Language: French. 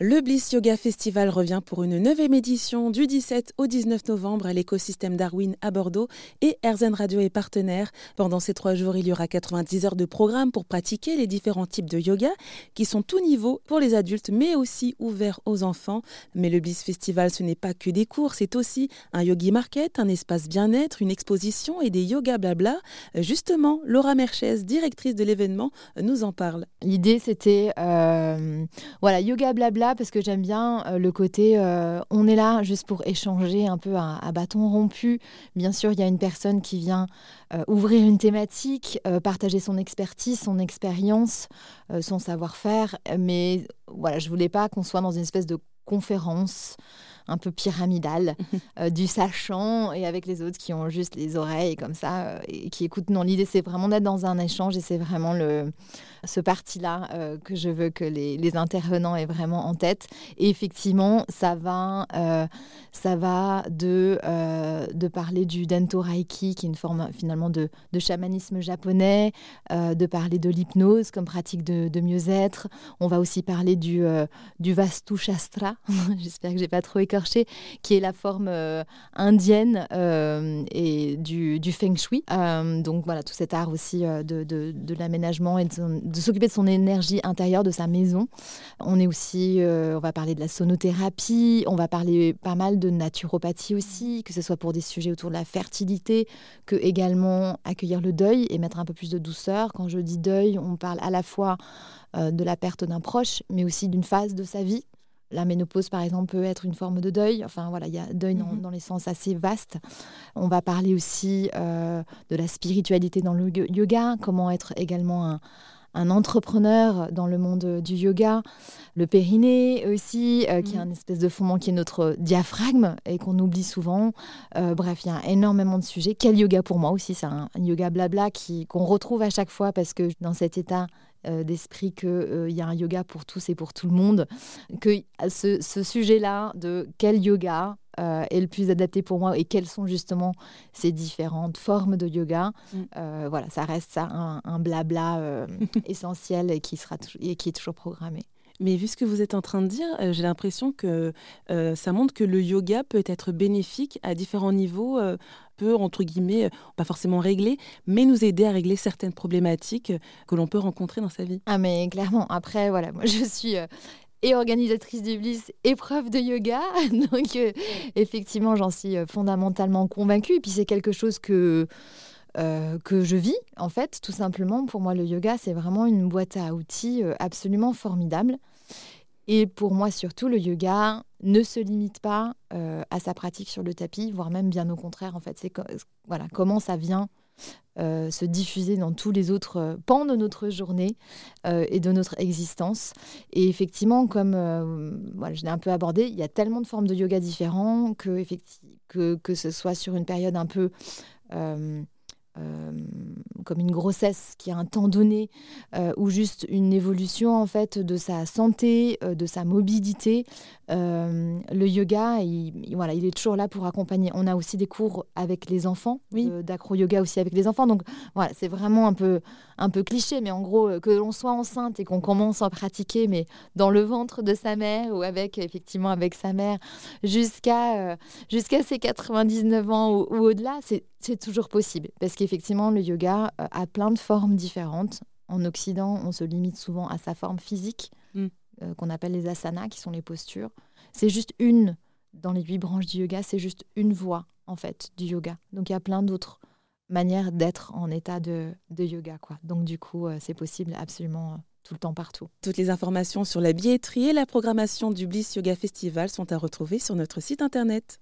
Le Bliss Yoga Festival revient pour une neuvième édition du 17 au 19 novembre à l'écosystème Darwin à Bordeaux et Erzen Radio est partenaire. Pendant ces trois jours, il y aura 90 heures de programme pour pratiquer les différents types de yoga qui sont tout niveau pour les adultes mais aussi ouverts aux enfants. Mais le Bliss Festival, ce n'est pas que des cours, c'est aussi un yogi market, un espace bien-être, une exposition et des yoga blabla. Justement, Laura Merchez, directrice de l'événement, nous en parle. L'idée, c'était euh, voilà, yoga blabla parce que j'aime bien euh, le côté euh, on est là juste pour échanger un peu à, bâton rompu. Bien sûr, il y a une personne qui vient euh, ouvrir une thématique, partager son expertise, son expérience, son savoir-faire. Mais voilà, je voulais pas qu'on soit dans une espèce de conférence un peu pyramidale du sachant et avec les autres qui ont juste les oreilles comme ça et qui écoutent. Non, l'idée c'est vraiment d'être dans un échange et c'est vraiment le ce parti-là euh, que je veux que les, intervenants aient vraiment en tête. Et effectivement, ça va, euh, ça va de, euh, de parler du Dento Reiki, qui est une forme finalement de, de chamanisme japonais, de parler de l'hypnose comme pratique de, de mieux-être. On va aussi parler du, du Vastu Shastra, j'espère que j'ai pas trop écorché, qui est la forme indienne et du, Feng Shui. donc voilà, tout cet art aussi de, l'aménagement et de, de s'occuper de son énergie intérieure, de sa maison. On est aussi, euh, on va parler de la sonothérapie, on va parler pas mal de naturopathie aussi, que ce soit pour des sujets autour de la fertilité, que également accueillir le deuil et mettre un peu plus de douceur. Quand je dis deuil, on parle à la fois euh, de la perte d'un proche, mais aussi d'une phase de sa vie. La ménopause, par exemple, peut être une forme de deuil. Enfin, voilà, il y a deuil dans, mhm. les sens assez vastes. On va parler aussi euh, de la spiritualité dans le yoga, comment être également un, un entrepreneur dans le monde du yoga, le périnée aussi, euh, qui est mm. un espèce de fondement qui est notre diaphragme et qu'on oublie souvent. Euh, bref, il y a énormément de sujets. Quel yoga pour moi aussi, c'est un, yoga blabla qui, qu'on retrouve à chaque fois parce que dans cet état euh, d'esprit qu'il il y a un yoga pour tous et pour tout le monde, que ce, ce sujet-là de quel yoga euh, est le plus adapté pour moi et quelles sont justement ces différentes formes de yoga. Mm. Euh, voilà, ça reste ça un, blabla euh, essentiel et qui, sera et qui est toujours programmé. Mais vu ce que vous êtes en train de dire, j'ai l'impression que ça montre que le yoga peut être bénéfique à différents niveaux, peut, entre guillemets, pas forcément régler, mais nous aider à régler certaines problématiques que l'on peut rencontrer dans sa vie. Ah mais clairement, après, voilà, moi je suis et organisatrice du Bliss de yoga. Donc, euh, effectivement, j'en suis euh, fondamentalement convaincue. Et puis, c'est quelque chose que, euh, que je vis, en fait, tout simplement. Pour moi, le yoga, c'est vraiment une boîte à outils absolument formidable. Et pour moi, surtout, le yoga ne se limite pas à sa pratique sur le tapis, voire même bien au contraire, en fait. C'est voilà, comment ça vient euh, se diffuser dans tous les autres euh, pans de notre journée euh, et de notre existence. Et effectivement, comme je l'ai un peu abordé, il y a tellement de formes de yoga différents que, que, que ce soit sur une période un peu euh, comme une grossesse qui a un temps donné euh, ou juste une évolution en fait de sa santé, euh, de sa mobilité, le yoga, il, voilà, il est toujours là pour accompagner. On a aussi des cours avec les enfants, oui. d'acro-yoga aussi avec les enfants. Donc voilà, c'est vraiment un peu, un peu cliché, mais en gros, que l'on soit enceinte et qu'on commence à pratiquer, mais dans le ventre de sa mère ou avec, effectivement, avec sa mère, jusqu'à jusqu'à ses 99 ans ou, ou au-delà, c'est c'est toujours possible, parce qu'effectivement, le yoga euh, a plein de formes différentes. En Occident, on se limite souvent à sa forme physique, mm. euh, qu'on appelle les asanas, qui sont les postures. C'est juste une, dans les huit branches du yoga, c'est juste une voie, en fait, du yoga. Donc il y a plein d'autres manières d'être en état de, yoga. Quoi. Donc du coup, euh, c'est possible absolument tout le temps, partout. Toutes les informations sur la billetterie et la programmation du Bliss Yoga Festival sont à retrouver sur notre site internet.